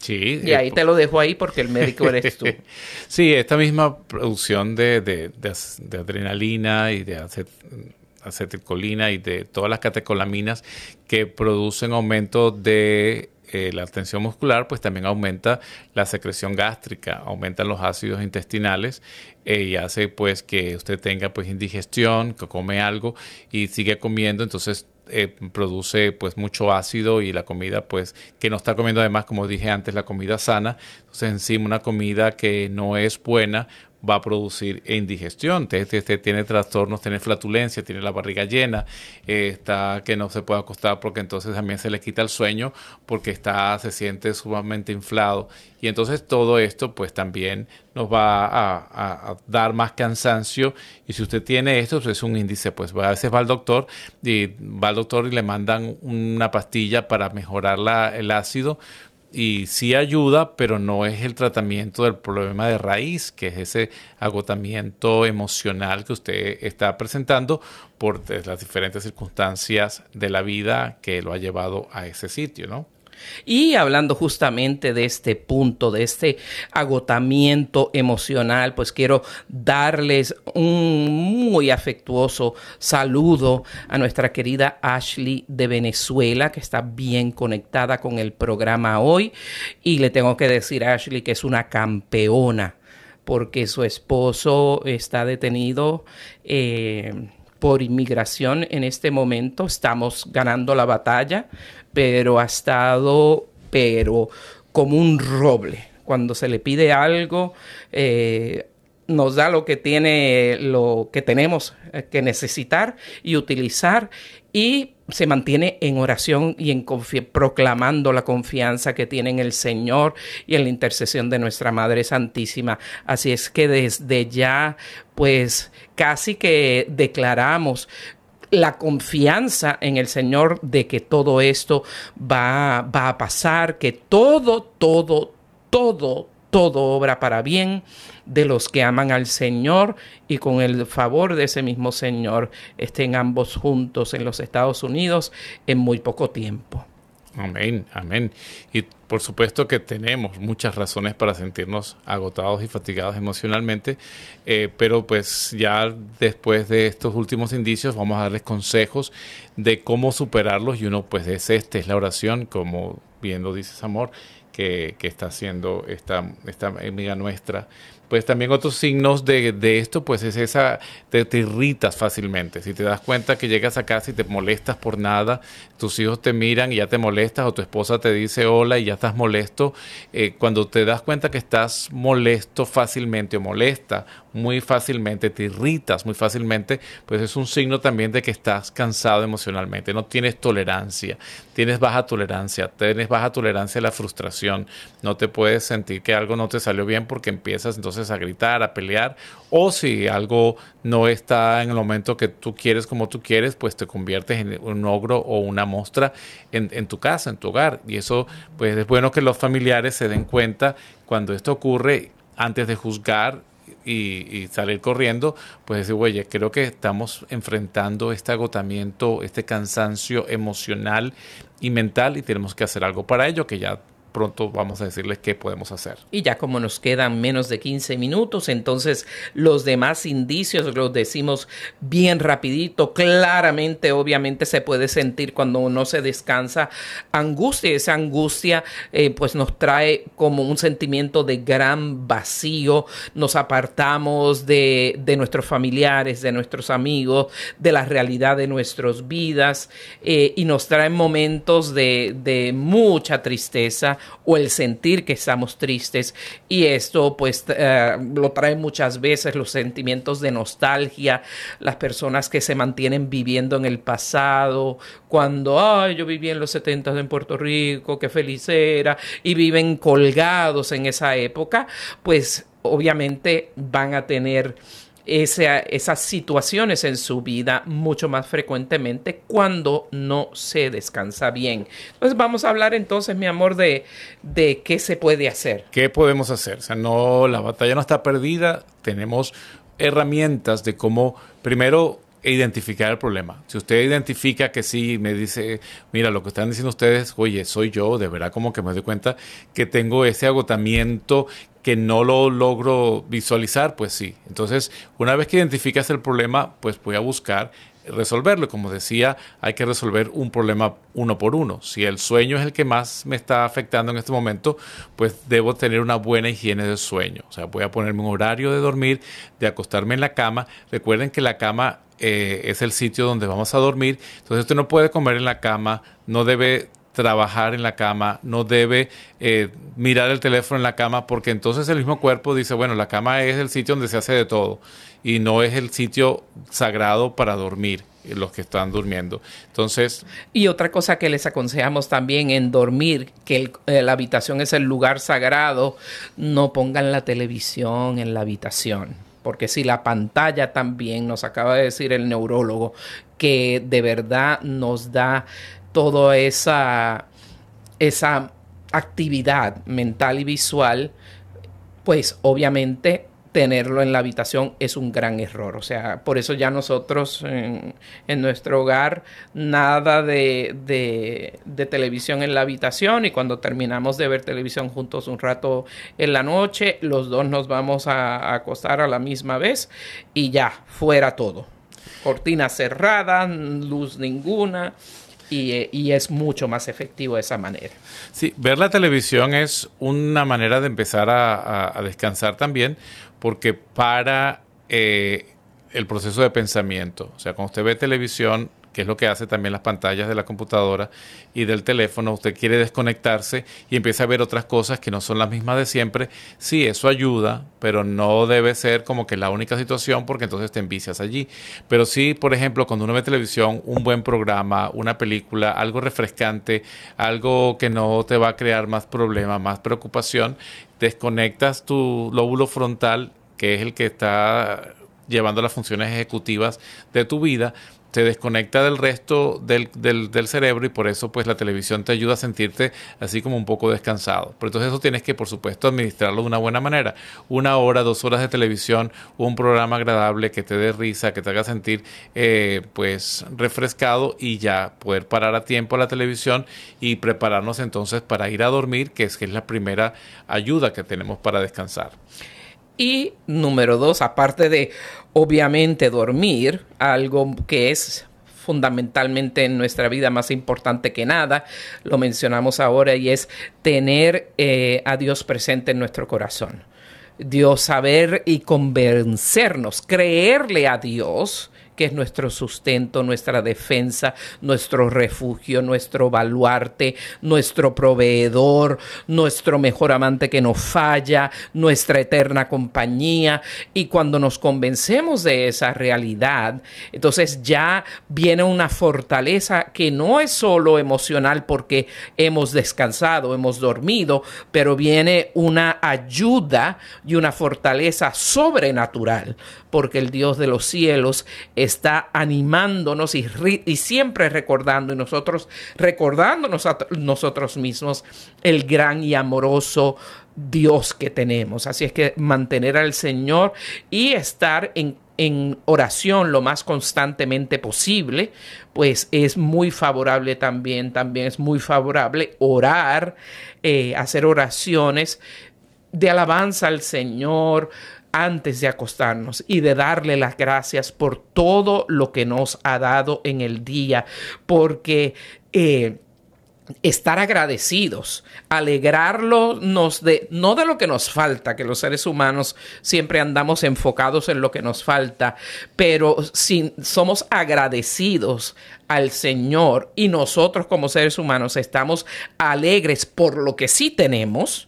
Sí. Y ahí te lo dejo ahí porque el médico eres tú. sí, esta misma producción de, adrenalina y de acetilcolina y de todas las catecolaminas que producen aumento de eh, la tensión muscular, pues también aumenta la secreción gástrica, aumentan los ácidos intestinales eh, y hace pues que usted tenga pues indigestión, que come algo y sigue comiendo, entonces eh, produce pues mucho ácido y la comida pues que no está comiendo además como dije antes la comida sana. Entonces encima una comida que no es buena va a producir indigestión. Este, tiene trastornos, tiene flatulencia, tiene la barriga llena, eh, está que no se puede acostar porque entonces también se le quita el sueño porque está, se siente sumamente inflado. Y entonces todo esto pues también nos va a, dar más cansancio. Y si usted tiene esto, pues es un índice, pues a veces va al doctor y va al doctor y le mandan una pastilla para mejorar la, el ácido y sí ayuda, pero no es el tratamiento del problema de raíz, que es ese agotamiento emocional que usted está presentando por las diferentes circunstancias de la vida que lo ha llevado a ese sitio, ¿no? Y hablando justamente de este punto, de este agotamiento emocional, pues quiero darles un muy afectuoso saludo a nuestra querida Ashley de Venezuela, que está bien conectada con el programa hoy. Y le tengo que decir a Ashley que es una campeona, porque su esposo está detenido. Eh, por inmigración en este momento. Estamos ganando la batalla, pero ha estado, pero como un roble. Cuando se le pide algo, eh, nos da lo que tiene, lo que tenemos eh, que necesitar y utilizar y se mantiene en oración y en proclamando la confianza que tiene en el Señor y en la intercesión de nuestra Madre Santísima. Así es que desde ya, pues casi que declaramos la confianza en el Señor de que todo esto va, va a pasar, que todo, todo, todo, todo obra para bien de los que aman al Señor y con el favor de ese mismo Señor estén ambos juntos en los Estados Unidos en muy poco tiempo. Amén, amén. Y por supuesto que tenemos muchas razones para sentirnos agotados y fatigados emocionalmente, eh, pero pues ya después de estos últimos indicios vamos a darles consejos de cómo superarlos y uno pues es este, es la oración, como bien lo dices amor, que, que está haciendo esta, esta amiga nuestra pues también otros signos de, de esto, pues es esa, te, te, irritas fácilmente. Si te das cuenta que llegas a casa y te molestas por nada, tus hijos te miran y ya te molestas, o tu esposa te dice hola y ya estás molesto, eh, cuando te das cuenta que estás molesto fácilmente o molesta muy fácilmente, te irritas muy fácilmente, pues es un signo también de que estás cansado emocionalmente, no tienes tolerancia, tienes baja tolerancia, tienes baja tolerancia a la frustración, no te puedes sentir que algo no te salió bien porque empiezas entonces a gritar, a pelear, o si algo no está en el momento que tú quieres como tú quieres, pues te conviertes en un ogro o una mostra en, en tu casa, en tu hogar, y eso pues es bueno que los familiares se den cuenta cuando esto ocurre antes de juzgar y, salir corriendo, pues decir, oye, creo que estamos enfrentando este agotamiento, este cansancio emocional y mental y tenemos que hacer algo para ello, que ya pronto vamos a decirles qué podemos hacer. Y ya como nos quedan menos de 15 minutos, entonces los demás indicios los decimos bien rapidito, claramente, obviamente se puede sentir cuando uno se descansa. Angustia, esa angustia eh, pues nos trae como un sentimiento de gran vacío, nos apartamos de, nuestros familiares, de nuestros amigos, de la realidad de nuestras vidas eh, y nos trae momentos de mucha tristeza o el sentir que estamos tristes. Y esto pues uh, lo trae muchas veces los sentimientos de nostalgia, las personas que se mantienen viviendo en el pasado, cuando, ay, yo viví en los 70 en Puerto Rico, qué feliz era, y viven colgados en esa época, pues obviamente van a tener esa, esas situaciones en su vida mucho más frecuentemente cuando no se descansa bien. Entonces vamos a hablar entonces, mi amor, de, de qué se puede hacer. ¿Qué podemos hacer? O sea, no, la batalla no está perdida, tenemos herramientas de cómo, primero, identificar el problema. Si usted identifica que sí, me dice, mira, lo que están diciendo ustedes, oye, soy yo, de verdad como que me doy cuenta que tengo ese agotamiento que no lo logro visualizar, pues sí. Entonces, una vez que identificas el problema, pues voy a buscar resolverlo. Como decía, hay que resolver un problema uno por uno. Si el sueño es el que más me está afectando en este momento, pues debo tener una buena higiene del sueño. O sea, voy a ponerme un horario de dormir, de acostarme en la cama. Recuerden que la cama eh, es el sitio donde vamos a dormir. Entonces usted no puede comer en la cama, no debe trabajar en la cama, no debe eh, mirar el teléfono en la cama, porque entonces el mismo cuerpo dice, bueno, la cama es el sitio donde se hace de todo y no es el sitio sagrado para dormir eh, los que están durmiendo. Entonces... Y otra cosa que les aconsejamos también en dormir, que eh, la habitación es el lugar sagrado, no pongan la televisión en la habitación. Porque si la pantalla también, nos acaba de decir el neurólogo, que de verdad nos da toda esa, esa actividad mental y visual, pues obviamente tenerlo en la habitación es un gran error. O sea, por eso ya nosotros en, nuestro hogar nada de, de, de, televisión en la habitación y cuando terminamos de ver televisión juntos un rato en la noche, los dos nos vamos a, a acostar a la misma vez y ya, fuera todo. Cortina cerrada, luz ninguna y, y, es mucho más efectivo de esa manera. Sí, ver la televisión es una manera de empezar a, a, a descansar también, porque para eh, el proceso de pensamiento, o sea, cuando usted ve televisión, que es lo que hace también las pantallas de la computadora y del teléfono, usted quiere desconectarse y empieza a ver otras cosas que no son las mismas de siempre, sí, eso ayuda, pero no debe ser como que la única situación porque entonces te envicias allí. Pero sí, por ejemplo, cuando uno ve televisión, un buen programa, una película, algo refrescante, algo que no te va a crear más problema, más preocupación, desconectas tu lóbulo frontal, que es el que está llevando las funciones ejecutivas de tu vida, te desconecta del resto del, del, cerebro y por eso pues la televisión te ayuda a sentirte así como un poco descansado. Pero entonces eso tienes que por supuesto administrarlo de una buena manera. Una hora, dos horas de televisión, un programa agradable que te dé risa, que te haga sentir eh, pues refrescado y ya poder parar a tiempo la televisión y prepararnos entonces para ir a dormir, que es, que es la primera ayuda que tenemos para descansar. Y número dos, aparte de obviamente dormir, algo que es fundamentalmente en nuestra vida más importante que nada, lo mencionamos ahora, y es tener eh, a Dios presente en nuestro corazón. Dios saber y convencernos, creerle a Dios que es nuestro sustento, nuestra defensa, nuestro refugio, nuestro baluarte, nuestro proveedor, nuestro mejor amante que no falla, nuestra eterna compañía. Y cuando nos convencemos de esa realidad, entonces ya viene una fortaleza que no es solo emocional porque hemos descansado, hemos dormido, pero viene una ayuda y una fortaleza sobrenatural porque el Dios de los cielos está animándonos y, siempre recordando y nosotros recordándonos a nosotros mismos el gran y amoroso Dios que tenemos. Así es que mantener al Señor y estar en, oración lo más constantemente posible, pues es muy favorable también, también es muy favorable orar, eh, hacer oraciones de alabanza al Señor, antes de acostarnos y de darle las gracias por todo lo que nos ha dado en el día, porque eh, estar agradecidos, alegrarnos de no de lo que nos falta, que los seres humanos siempre andamos enfocados en lo que nos falta, pero si somos agradecidos al Señor y nosotros como seres humanos estamos alegres por lo que sí tenemos,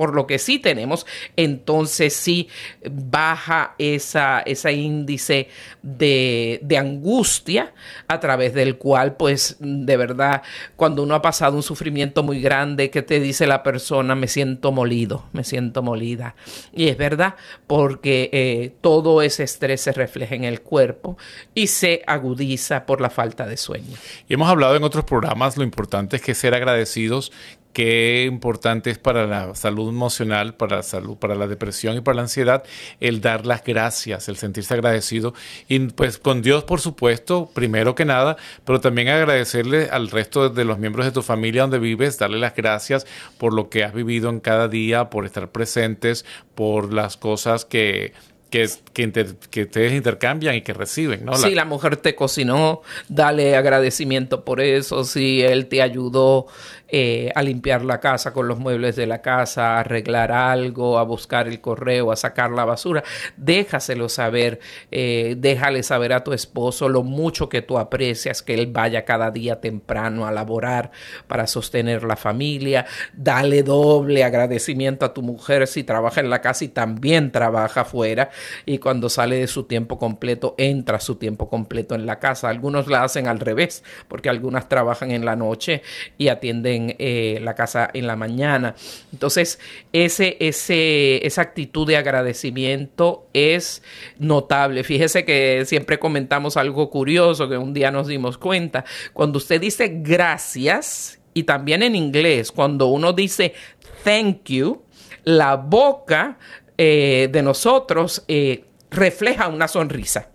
por lo que sí tenemos, entonces sí baja esa, ese índice de, de, angustia a través del cual, pues, de verdad, cuando uno ha pasado un sufrimiento muy grande, que te dice la persona, me siento molido, me siento molida. Y es verdad, porque eh, todo ese estrés se refleja en el cuerpo y se agudiza por la falta de sueño. Y hemos hablado en otros programas, lo importante es que ser agradecidos qué importante es para la salud emocional, para la salud, para la depresión y para la ansiedad, el dar las gracias, el sentirse agradecido. Y pues con Dios, por supuesto, primero que nada, pero también agradecerle al resto de los miembros de tu familia donde vives, darle las gracias por lo que has vivido en cada día, por estar presentes, por las cosas que que, que, ustedes intercambian y que reciben, ¿no? Si la mujer te cocinó, dale agradecimiento por eso. Si él te ayudó eh, a limpiar la casa con los muebles de la casa, a arreglar algo, a buscar el correo, a sacar la basura, déjaselo saber, eh, déjale saber a tu esposo lo mucho que tú aprecias que él vaya cada día temprano a laborar para sostener la familia, dale doble agradecimiento a tu mujer si trabaja en la casa y también trabaja afuera. Y cuando sale de su tiempo completo entra su tiempo completo en la casa. Algunos la hacen al revés porque algunas trabajan en la noche y atienden eh, la casa en la mañana. Entonces, ese, ese, esa actitud de agradecimiento es notable. Fíjese que siempre comentamos algo curioso que un día nos dimos cuenta. Cuando usted dice gracias, y también en inglés, cuando uno dice thank you, la boca eh, de nosotros eh, refleja una sonrisa.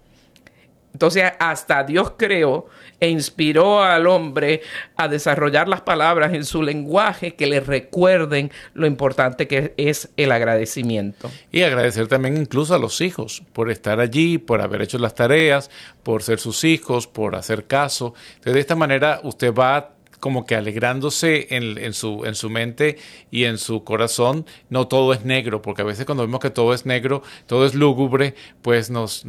Entonces, hasta Dios creó e inspiró al hombre a desarrollar las palabras en su lenguaje que le recuerden lo importante que es el agradecimiento. Y agradecer también incluso a los hijos por estar allí, por haber hecho las tareas, por ser sus hijos, por hacer caso. Entonces, de esta manera usted va como que alegrándose en, su, en su mente y en su corazón, no todo es negro, porque a veces cuando vemos que todo es negro, todo es lúgubre, pues nos,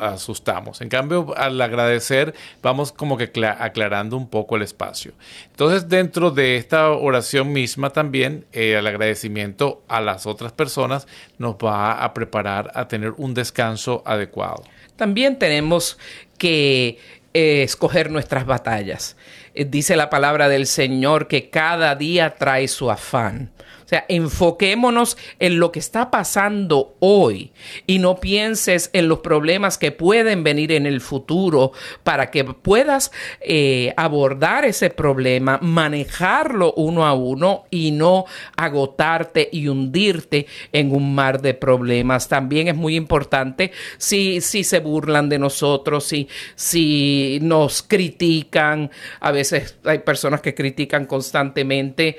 asustamos. En cambio, al agradecer, vamos como que aclarando un poco el espacio. Entonces, dentro de esta oración misma también, eh, el agradecimiento a las otras personas nos va a preparar a tener un descanso adecuado. También tenemos que eh, escoger nuestras batallas. Eh, dice la palabra del Señor que cada día trae su afán. O sea, enfoquémonos en lo que está pasando hoy y no pienses en los problemas que pueden venir en el futuro para que puedas eh, abordar ese problema, manejarlo uno a uno y no agotarte y hundirte en un mar de problemas. También es muy importante si, si se burlan de nosotros, si, si nos critican, a veces hay personas que critican constantemente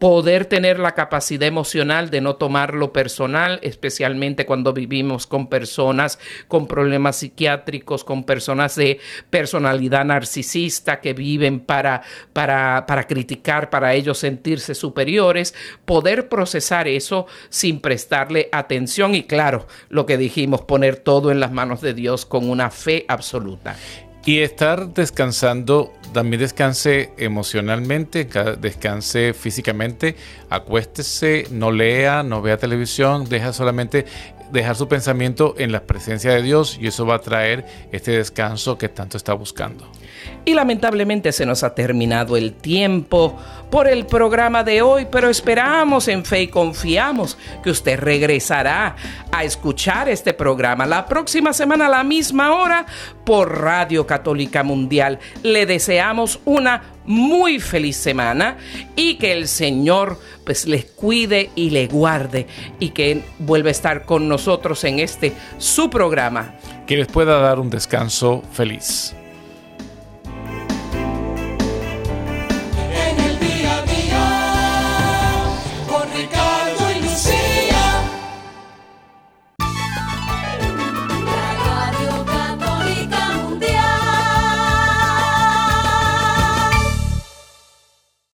poder tener la capacidad emocional de no tomarlo personal, especialmente cuando vivimos con personas con problemas psiquiátricos, con personas de personalidad narcisista que viven para, para, para criticar, para ellos sentirse superiores, poder procesar eso sin prestarle atención y claro, lo que dijimos, poner todo en las manos de Dios con una fe absoluta. Y estar descansando, también descanse emocionalmente, descanse físicamente, acuéstese, no lea, no vea televisión, deja solamente dejar su pensamiento en la presencia de Dios y eso va a traer este descanso que tanto está buscando. Y lamentablemente se nos ha terminado el tiempo por el programa de hoy, pero esperamos en fe y confiamos que usted regresará a escuchar este programa la próxima semana a la misma hora por Radio Católica Mundial. Le deseamos una muy feliz semana y que el Señor pues les cuide y le guarde y que vuelva a estar con nosotros en este su programa. Que les pueda dar un descanso feliz.